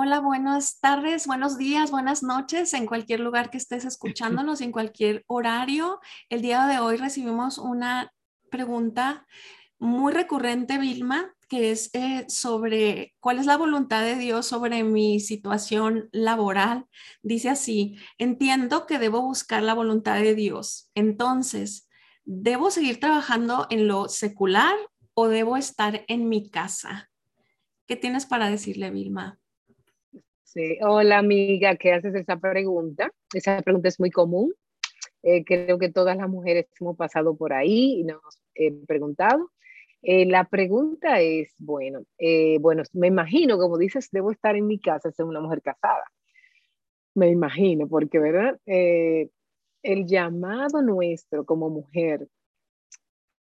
Hola, buenas tardes, buenos días, buenas noches en cualquier lugar que estés escuchándonos, en cualquier horario. El día de hoy recibimos una pregunta muy recurrente, Vilma, que es eh, sobre cuál es la voluntad de Dios sobre mi situación laboral. Dice así, entiendo que debo buscar la voluntad de Dios. Entonces, ¿debo seguir trabajando en lo secular o debo estar en mi casa? ¿Qué tienes para decirle, Vilma? Hola amiga, ¿qué haces esa pregunta? Esa pregunta es muy común. Eh, creo que todas las mujeres hemos pasado por ahí y nos hemos preguntado. Eh, la pregunta es, bueno, eh, bueno, me imagino, como dices, debo estar en mi casa, ser una mujer casada. Me imagino, porque, ¿verdad? el llamado nuestro como mujer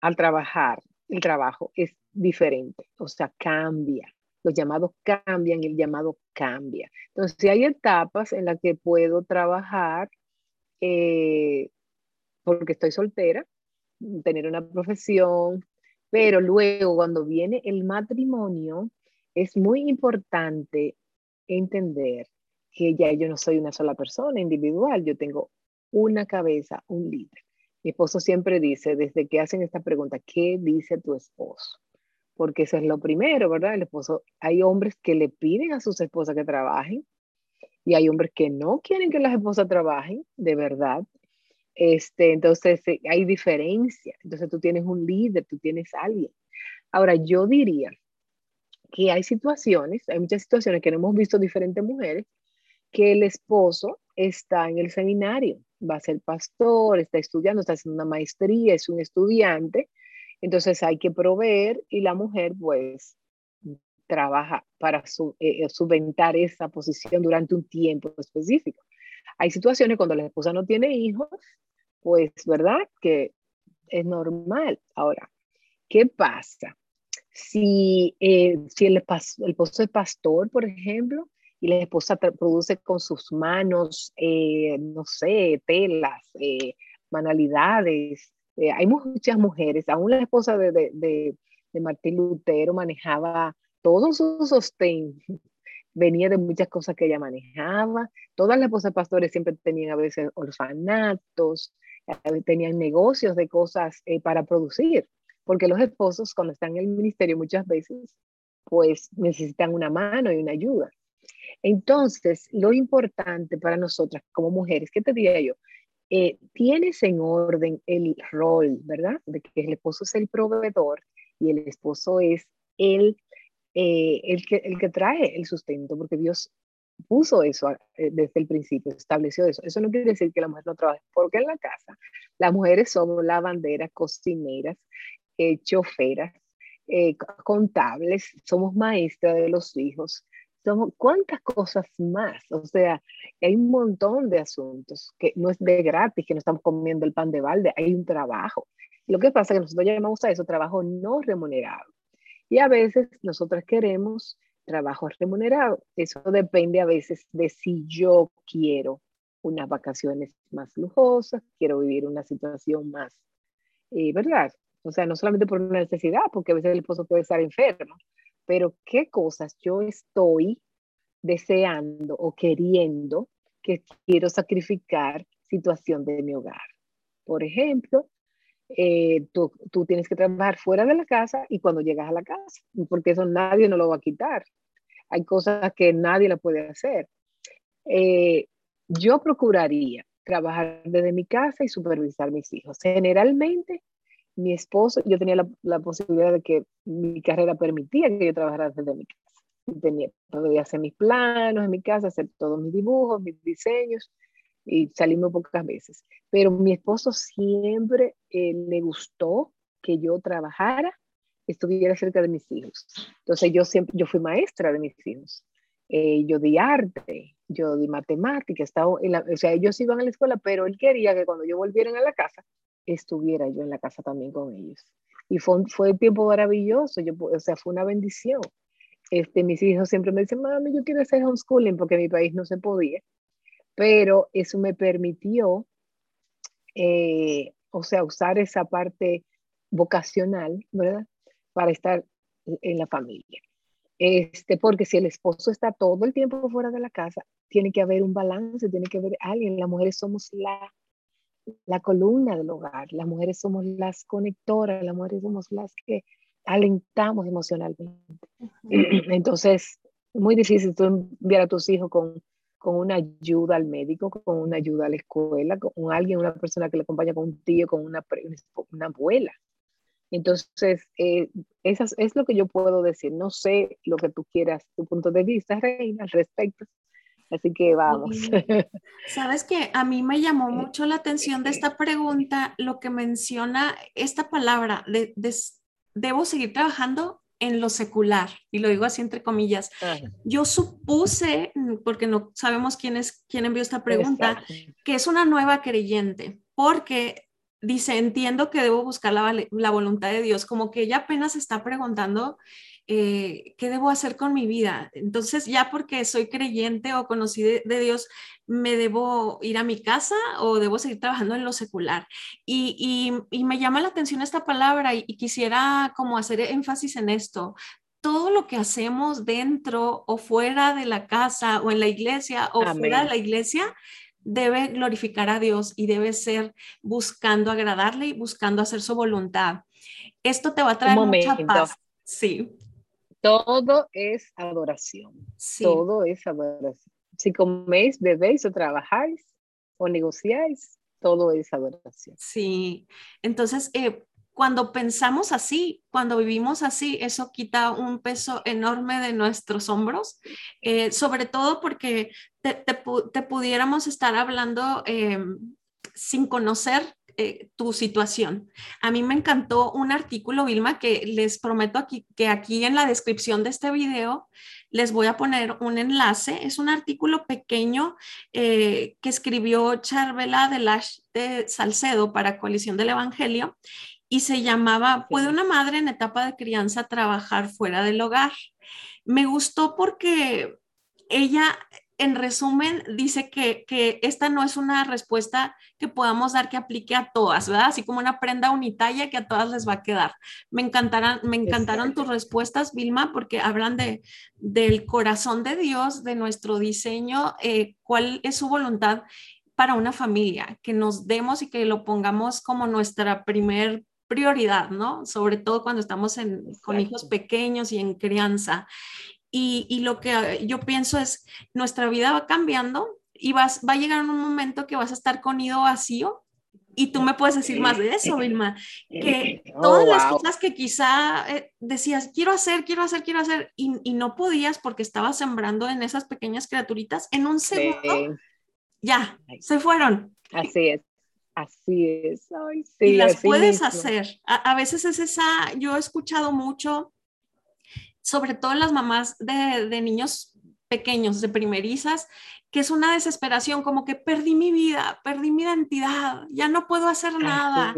al trabajar, el trabajo es diferente, o sea, cambia los llamados cambian el llamado cambia. Entonces, hay etapas en las que puedo trabajar eh, porque estoy soltera, tener una profesión, pero luego cuando viene el matrimonio, es muy importante entender que ya yo no soy una sola persona individual, yo tengo una cabeza, un líder. Mi esposo siempre dice, desde que hacen esta pregunta, ¿qué dice tu esposo? Porque eso es lo primero, ¿verdad? El esposo, hay hombres que le piden a sus esposas que trabajen y hay hombres que no quieren que las esposas trabajen, de verdad. Este, entonces eh, hay diferencia. Entonces tú tienes un líder, tú tienes alguien. Ahora, yo diría que hay situaciones, hay muchas situaciones que hemos visto diferentes mujeres, que el esposo está en el seminario, va a ser pastor, está estudiando, está haciendo una maestría, es un estudiante, entonces hay que proveer y la mujer pues trabaja para su, eh, subventar esa posición durante un tiempo específico. Hay situaciones cuando la esposa no tiene hijos, pues, ¿verdad? Que es normal. Ahora, ¿qué pasa? Si, eh, si el, el esposo es pastor, por ejemplo, y la esposa produce con sus manos, eh, no sé, telas, manualidades, eh, hay muchas mujeres, aún la esposa de, de, de, Martín Lutero manejaba todo su sostén, venía de muchas cosas que ella manejaba. Todas las esposas pastores siempre tenían a veces orfanatos, eh, tenían negocios de cosas eh, para producir, porque los esposos cuando están en el ministerio muchas veces pues necesitan una mano y una ayuda. Entonces, lo importante para nosotras como mujeres, ¿qué te diría yo? Eh, tienes en orden el rol, ¿verdad? De que el esposo es el proveedor y el esposo es el, eh, el, que, el que trae el sustento, porque Dios puso eso eh, desde el principio, estableció eso. Eso no quiere decir que la mujer no trabaje, porque en la casa las mujeres somos lavanderas, cocineras, choferas, contables, somos maestras de los hijos, somos cuántas cosas más. O sea, hay un montón de asuntos que no es de gratis, que no estamos comiendo el pan de balde, hay un trabajo. Lo que pasa es que nosotros llamamos a eso trabajo no remunerado. Y a veces nosotros queremos trabajo remunerado. Eso depende a veces de si yo quiero unas vacaciones más lujosas, quiero vivir una situación más, eh, ¿verdad? O sea, no solamente por una necesidad, porque a veces el esposo puede estar enfermo, pero qué cosas yo estoy deseando o queriendo que quiero sacrificar situación de mi hogar. Por ejemplo, eh, tú, tú, tienes que trabajar fuera de la casa y cuando llegas a la casa, porque eso nadie no lo va a quitar. Hay cosas que nadie la puede hacer. Eh, yo procuraría trabajar desde mi casa y supervisar mis hijos. Generalmente mi esposo, yo tenía la, posibilidad de que mi carrera permitía que yo trabajara desde mi casa. Tenía, podía hacer mis planos en mi casa, hacer todos mis dibujos, mis diseños y salirme pocas veces. Pero mi esposo siempre eh, le gustó que yo trabajara, estuviera cerca de mis hijos. Entonces yo siempre, yo fui maestra de mis hijos. Eh, yo di arte, yo di matemática, estaba o sea, ellos iban a la escuela, pero él quería que cuando yo volviera a la casa, estuviera yo en la casa también con ellos. Y fue, fue tiempo maravilloso, yo, o sea, fue una bendición. Este, mis hijos siempre me dicen, mami, yo quiero hacer homeschooling porque en mi país no se podía, pero eso me permitió, eh, o sea, usar esa parte vocacional, ¿verdad? Para estar en la familia. Este, porque si el esposo está todo el tiempo fuera de la casa, tiene que haber un balance, tiene que haber alguien. Las mujeres somos la, la columna del hogar, las mujeres somos las conectoras, las mujeres somos las que alentamos emocionalmente. Entonces, es muy difícil tú enviar a tus hijos con, con una ayuda al médico, con una ayuda a la escuela, con alguien, una persona que le acompaña con un tío, con una, una abuela. Entonces, eh, eso es lo que yo puedo decir. No sé lo que tú quieras, tu punto de vista, Reina, al respecto. Así que vamos. Sabes que a mí me llamó mucho la atención de esta pregunta lo que menciona esta palabra de, debo seguir trabajando en lo secular, y lo digo así entre comillas. Yo supuse, porque no sabemos quién es quién envió esta pregunta, que es una nueva creyente, porque dice, entiendo que debo buscar la, la, voluntad de Dios, como que ella apenas está preguntando eh, qué debo hacer con mi vida. Entonces, ya porque soy creyente o conocí de, Dios, ¿me debo ir a mi casa o debo seguir trabajando en lo secular? Y, y, me llama la atención esta palabra y, quisiera como hacer énfasis en esto todo lo que hacemos dentro o fuera de la casa o en la iglesia o fuera de la iglesia debe glorificar a Dios y debe ser buscando agradarle y buscando hacer su voluntad. Esto te va a traer mucha paz. Sí. Todo es adoración. Todo es adoración. Si coméis, bebéis o trabajáis o negociáis, todo es adoración. Sí. Entonces, eh, cuando pensamos así, cuando vivimos así, eso quita un peso enorme de nuestros hombros, eh, sobre todo porque te, pudiéramos estar hablando em, sin conocer eh, tu situación. A mí me encantó un artículo, Vilma, que les prometo aquí, que aquí en la descripción de este video les voy a poner un enlace. Es un artículo pequeño eh, que escribió Charvela de, Lash de Salcedo para Coalición del Evangelio y se llamaba ¿Puede una madre en etapa de crianza trabajar fuera del hogar? Me gustó porque ella, en resumen, dice que, esta no es una respuesta que podamos dar que aplique a todas, ¿verdad? Así como una prenda unitaria que a todas les va a quedar. Me, encantaron, me encantaron tus respuestas, Vilma, porque hablan de, del corazón de Dios, de nuestro diseño, eh, cuál es su voluntad para una familia, que nos demos y que lo pongamos como nuestra primer prioridad, ¿no? Sobre todo cuando estamos con hijos pequeños y en crianza. Y, lo que yo pienso es, nuestra vida va cambiando y vas, va a llegar un momento que vas a estar con nido vacío y tú me puedes decir más de eso, Vilma, que oh, todas las cosas que quizá eh, decías, quiero hacer, quiero hacer, quiero hacer, y, no podías porque estabas sembrando en esas pequeñas criaturitas, en un segundo, ya, se fueron. Así es. Así es. y las puedes hacer. A, veces es esa, yo he escuchado mucho, sobre todo las mamás de, niños pequeños, de primerizas, que es una desesperación, como que perdí mi vida, perdí mi identidad, ya no puedo hacer nada.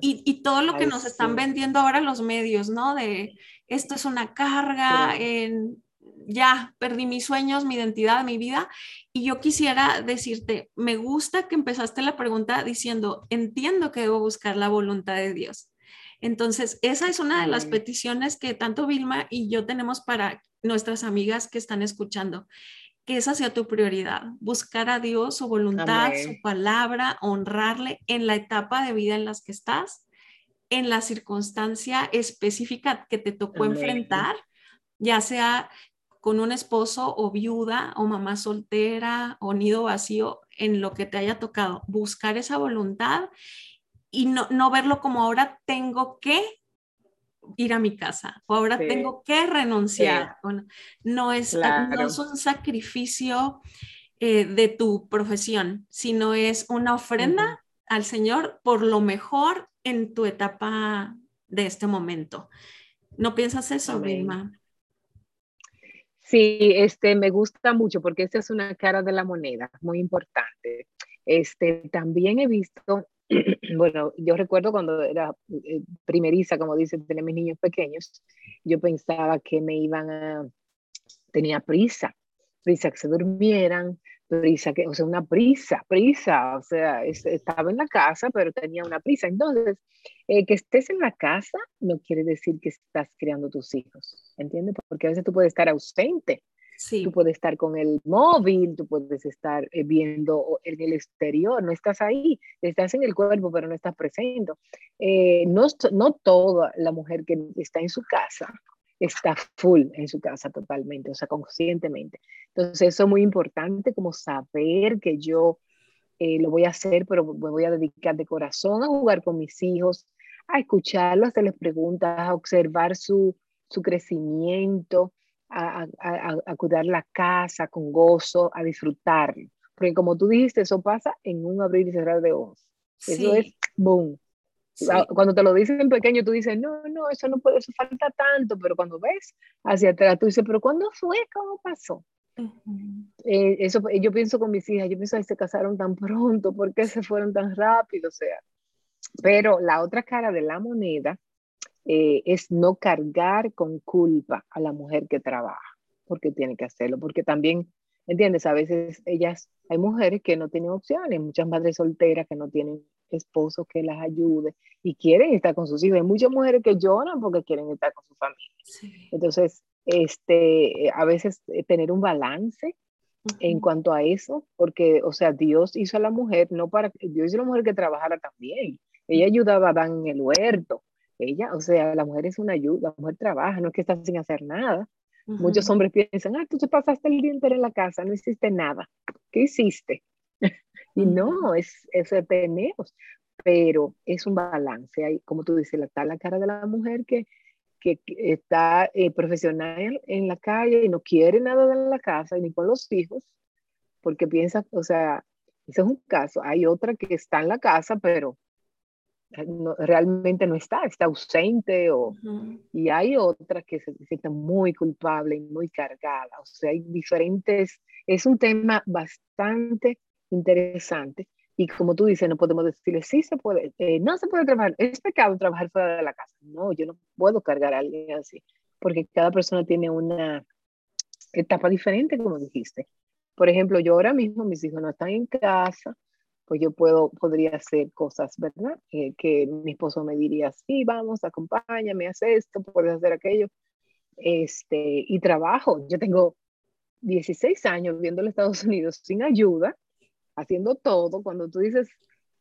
Y, todo lo que nos están vendiendo ahora los medios, ¿no? De esto es una carga, en, ya perdí mis sueños, mi identidad, mi vida. Y yo quisiera decirte, me gusta que empezaste la pregunta diciendo, entiendo que debo buscar la voluntad de Dios. Entonces, esa es una de las peticiones que tanto Vilma y yo tenemos para nuestras amigas que están escuchando, que esa sea tu prioridad, buscar a Dios, su voluntad, su palabra, honrarle en la etapa de vida en las que estás, en la circunstancia específica que te tocó enfrentar, ya sea con un esposo o viuda o mamá soltera o nido vacío en lo que te haya tocado, buscar esa voluntad y no, no verlo como ahora tengo que ir a mi casa o ahora tengo que renunciar. no, es, no es un sacrificio eh, de tu profesión, sino es una ofrenda al Señor por lo mejor en tu etapa de este momento. ¿No piensas eso, Vilma? Sí, este, me gusta mucho porque esta es una cara de la moneda, muy importante. Este, también he visto, bueno, yo recuerdo cuando era eh, primeriza, como dicen, tenía mis niños pequeños, yo pensaba que me iban a, tenía prisa, prisa que se durmieran, prisa, que, o sea, una prisa, prisa, o sea, estaba en la casa, pero tenía una prisa. Entonces, eh, que estés en la casa no quiere decir que estás criando tus hijos, ¿entiendes? Porque a veces tú puedes estar ausente, sí. tú puedes estar con el móvil, tú puedes estar eh, viendo en el exterior, no estás ahí, estás en el cuerpo, pero no estás presente. Eh, no, no toda la mujer que está en su casa está full en su casa totalmente, o sea, conscientemente. Entonces, eso es muy importante, como saber que yo eh, lo voy a hacer, pero me voy a dedicar de corazón a jugar con mis hijos, a escucharlos, a hacerles preguntas, a observar su, su crecimiento, a, a, a, cuidar la casa con gozo, a disfrutarlo. Porque como tú dijiste, eso pasa en un abrir y cerrar de ojos. Eso es boom. Cuando te lo dicen en pequeño, tú dices, no, no, eso no puede, eso falta tanto, pero cuando ves hacia atrás, tú dices, pero ¿cuándo fue? ¿Cómo pasó? eh, eso yo pienso con mis hijas, yo pienso, que se casaron tan pronto, ¿por qué se fueron tan rápido? O sea, pero la otra cara de la moneda eh, es no cargar con culpa a la mujer que trabaja, porque tiene que hacerlo, porque también, ¿entiendes? A veces ellas, hay mujeres que no tienen opciones, muchas madres solteras que no tienen esposo que las ayude y quieren estar con sus hijos. Hay muchas mujeres que lloran porque quieren estar con su familia. Entonces, este, a veces eh, tener un balance en cuanto a eso, porque, o sea, Dios hizo a la mujer, no para, Dios hizo a la mujer que trabajara también. Ella ayudaba a Dan en el huerto. Ella, o sea, la mujer es una ayuda, la mujer trabaja, no es que está sin hacer nada. Muchos hombres piensan, ah, tú te pasaste el día entero en la casa, no hiciste nada. ¿Qué hiciste? Y no, es, eso tenemos, pero es un balance. Hay, como tú dices, está la cara de la mujer que, que está eh, profesional en la calle y no quiere nada de la casa ni con los hijos, porque piensa, o sea, ese es un caso. Hay otra que está en la casa, pero realmente no está, está ausente, o, y hay otra que se siente muy culpable y muy cargada. O sea, hay diferentes, es un tema bastante interesante. Y como tú dices, no podemos decirle, sí se puede, eh, no se puede trabajar, es pecado trabajar fuera de la casa. No, yo no puedo cargar a alguien así, porque cada persona tiene una etapa diferente, como dijiste. Por ejemplo, yo ahora mismo, mis hijos no están en casa, pues yo puedo, podría hacer cosas, ¿verdad? Eh, que mi esposo me diría, sí, vamos, acompáñame, haz esto, puedes hacer aquello. Este, y trabajo. Yo tengo 16 años viviendo en Estados Unidos sin ayuda haciendo todo, cuando tú dices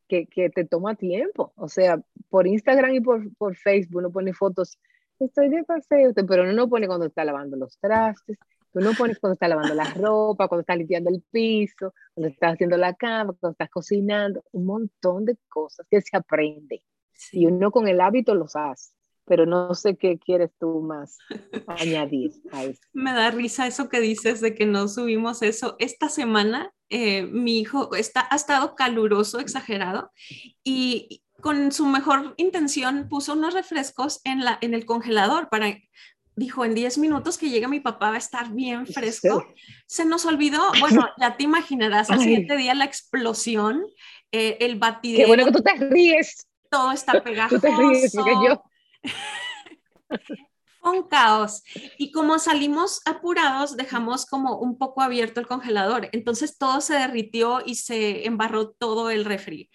que, que, te toma tiempo, o sea, por Instagram y por, por Facebook uno pone fotos, estoy de paseo, pero uno no pone cuando está lavando los trastes, tú no pones cuando está lavando la ropa, cuando está limpiando el piso, cuando estás haciendo la cama, cuando estás cocinando, un montón de cosas que se aprende. Y uno con el hábito los hace pero no sé qué quieres tú más añadir a eso. Me da risa eso que dices de que no subimos eso. Esta semana eh, mi hijo está, ha estado caluroso, exagerado, y con su mejor intención puso unos refrescos en, la, en el congelador para, dijo, en 10 minutos que llegue mi papá va a estar bien fresco. Se nos olvidó, bueno, ya te imaginarás, al siguiente día la explosión, eh, el batidero. Qué bueno que tú te ríes. Todo está pegajoso. Tú te ríes, porque yo un caos. Y como salimos apurados, dejamos como un poco abierto el congelador. Entonces todo se derritió y se embarró todo el refri.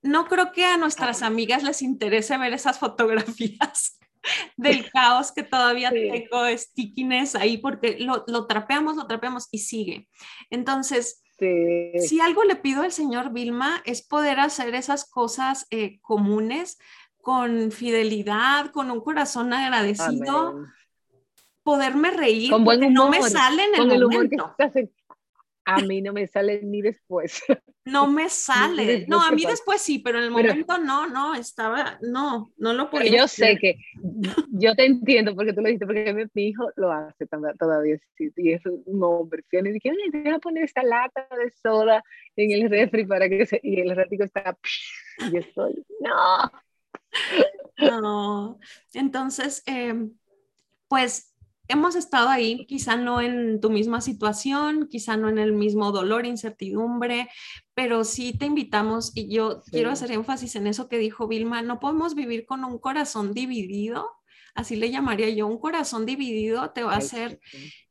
No creo que a nuestras amigas les interese ver esas fotografías del caos que todavía tengo stickiness ahí porque lo, lo, trapeamos, lo trapeamos y sigue. Entonces, si algo le pido al señor Vilma es poder hacer esas cosas eh, comunes con fidelidad, con un corazón agradecido, poderme reír, con buen no me sale en el, momento. A mí no me sale ni después. No me sale. No, a mí después sí, pero en el momento no, no, estaba, no, no lo podía. Yo sé que, yo te entiendo porque tú lo dijiste, porque mi, hijo lo hace todavía, y es un hombre. Y dije, voy a poner esta lata de soda en el refri para que se, y el ratico está, y estoy, no. No. Entonces, em, pues hemos estado ahí, quizá no en tu misma situación, quizá no en el mismo dolor, incertidumbre, pero sí te invitamos y yo quiero hacer énfasis en eso que dijo Vilma, no podemos vivir con un corazón dividido, así le llamaría yo, un corazón dividido te va a hacer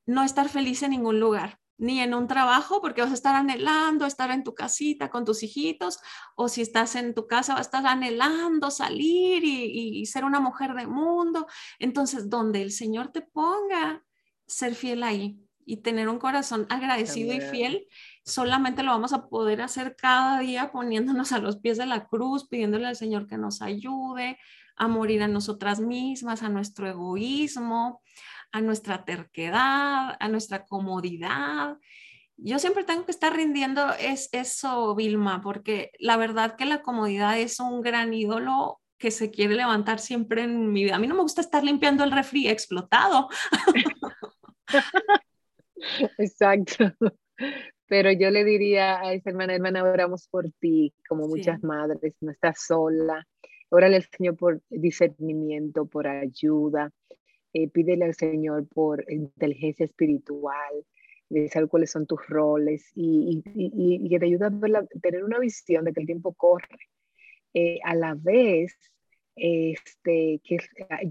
no estar feliz en ningún lugar ni en un trabajo, porque vas a estar anhelando estar en tu casita con tus hijitos, o si estás en tu casa, vas a estar anhelando salir y, ser una mujer de mundo. Entonces, donde el Señor te ponga, ser fiel ahí y tener un corazón agradecido y fiel, solamente lo vamos a poder hacer cada día poniéndonos a los pies de la cruz, pidiéndole al Señor que nos ayude a morir a nosotras mismas, a nuestro egoísmo, a nuestra terquedad, a nuestra comodidad. Yo siempre tengo que estar rindiendo es eso, Vilma, porque la verdad que la comodidad es un gran ídolo que se quiere levantar siempre en mi vida. A mí no me gusta estar limpiando el refri explotado. Exacto. Pero yo le diría a esa hermana, hermana, oramos por ti, como muchas madres, no estás sola. Órale al Señor por discernimiento, por ayuda. Eh, pídele al Señor por inteligencia espiritual, de saber cuáles son tus roles y, que te ayude a tener una visión de que el tiempo corre. Eh, a la vez, este, que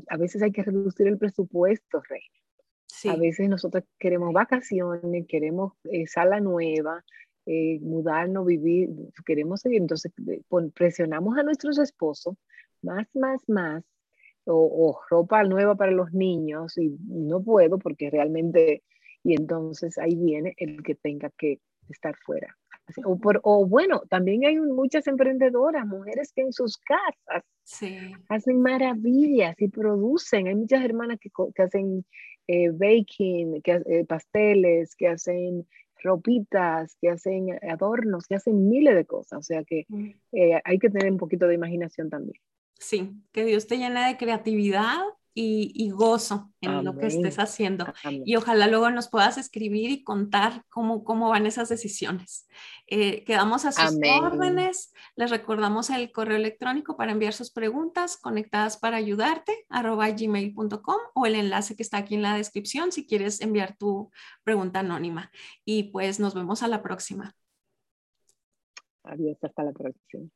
a veces hay que reducir el presupuesto, Rey. A veces nosotros queremos vacaciones, queremos eh, sala nueva, mudarnos, vivir, queremos seguir. Entonces presionamos a nuestros esposos más, más, más o, ropa nueva para los niños y no puedo porque realmente, y entonces ahí viene el que tenga que estar fuera. O, por, o bueno, también hay muchas emprendedoras, mujeres que en sus casas hacen maravillas y producen. Hay muchas hermanas que, que hacen eh, baking, que eh, pasteles, que hacen ropitas, que hacen adornos, que hacen miles de cosas. O sea que mm. eh, hay que tener un poquito de imaginación también. Sí, que Dios te llene de creatividad y, gozo en lo que estés haciendo. Y ojalá luego nos puedas escribir y contar cómo, cómo van esas decisiones. Eh, quedamos a sus órdenes. Les recordamos el correo electrónico para enviar sus preguntas conectadas para ayudarte, arroba gmail.com o el enlace que está aquí en la descripción si quieres enviar tu pregunta anónima. Y pues nos vemos a la próxima. Adiós, hasta la próxima.